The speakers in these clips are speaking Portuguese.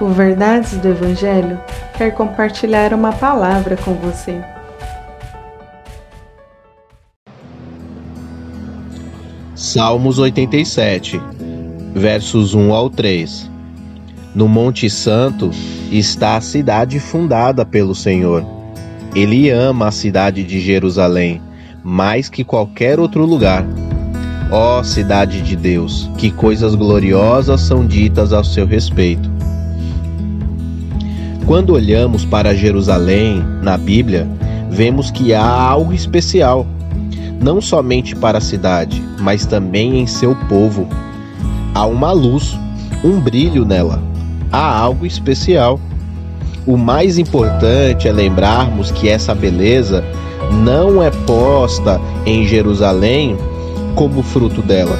O Verdades do Evangelho quer compartilhar uma palavra com você. Salmos 87, versos 1 ao 3. No Monte Santo está a cidade fundada pelo Senhor. Ele ama a cidade de Jerusalém mais que qualquer outro lugar. Ó cidade de Deus, que coisas gloriosas são ditas ao seu respeito. Quando olhamos para Jerusalém na Bíblia, vemos que há algo especial, não somente para a cidade, mas também em seu povo. Há uma luz, um brilho nela, há algo especial. O mais importante é lembrarmos que essa beleza não é posta em Jerusalém como fruto dela.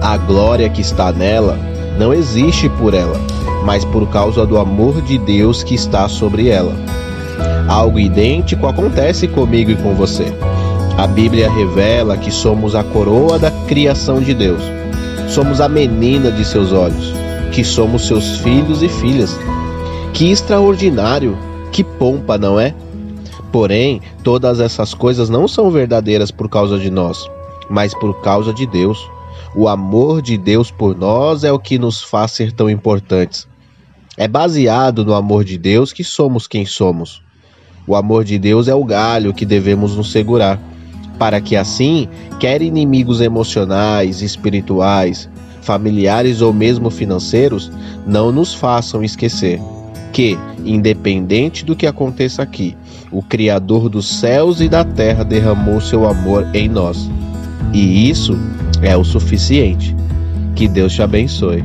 A glória que está nela não existe por ela, mas por causa do amor de Deus que está sobre ela. Algo idêntico acontece comigo e com você. A Bíblia revela que somos a coroa da criação de Deus. Somos a menina de seus olhos, que somos seus filhos e filhas. Que extraordinário, que pompa, não é? Porém, todas essas coisas não são verdadeiras por causa de nós, mas por causa de Deus. O amor de Deus por nós é o que nos faz ser tão importantes. É baseado no amor de Deus que somos quem somos. O amor de Deus é o galho que devemos nos segurar, para que assim, quer inimigos emocionais, espirituais, familiares ou mesmo financeiros, não nos façam esquecer que, independente do que aconteça aqui, o Criador dos céus e da terra derramou seu amor em nós. E isso é o suficiente. Que Deus te abençoe.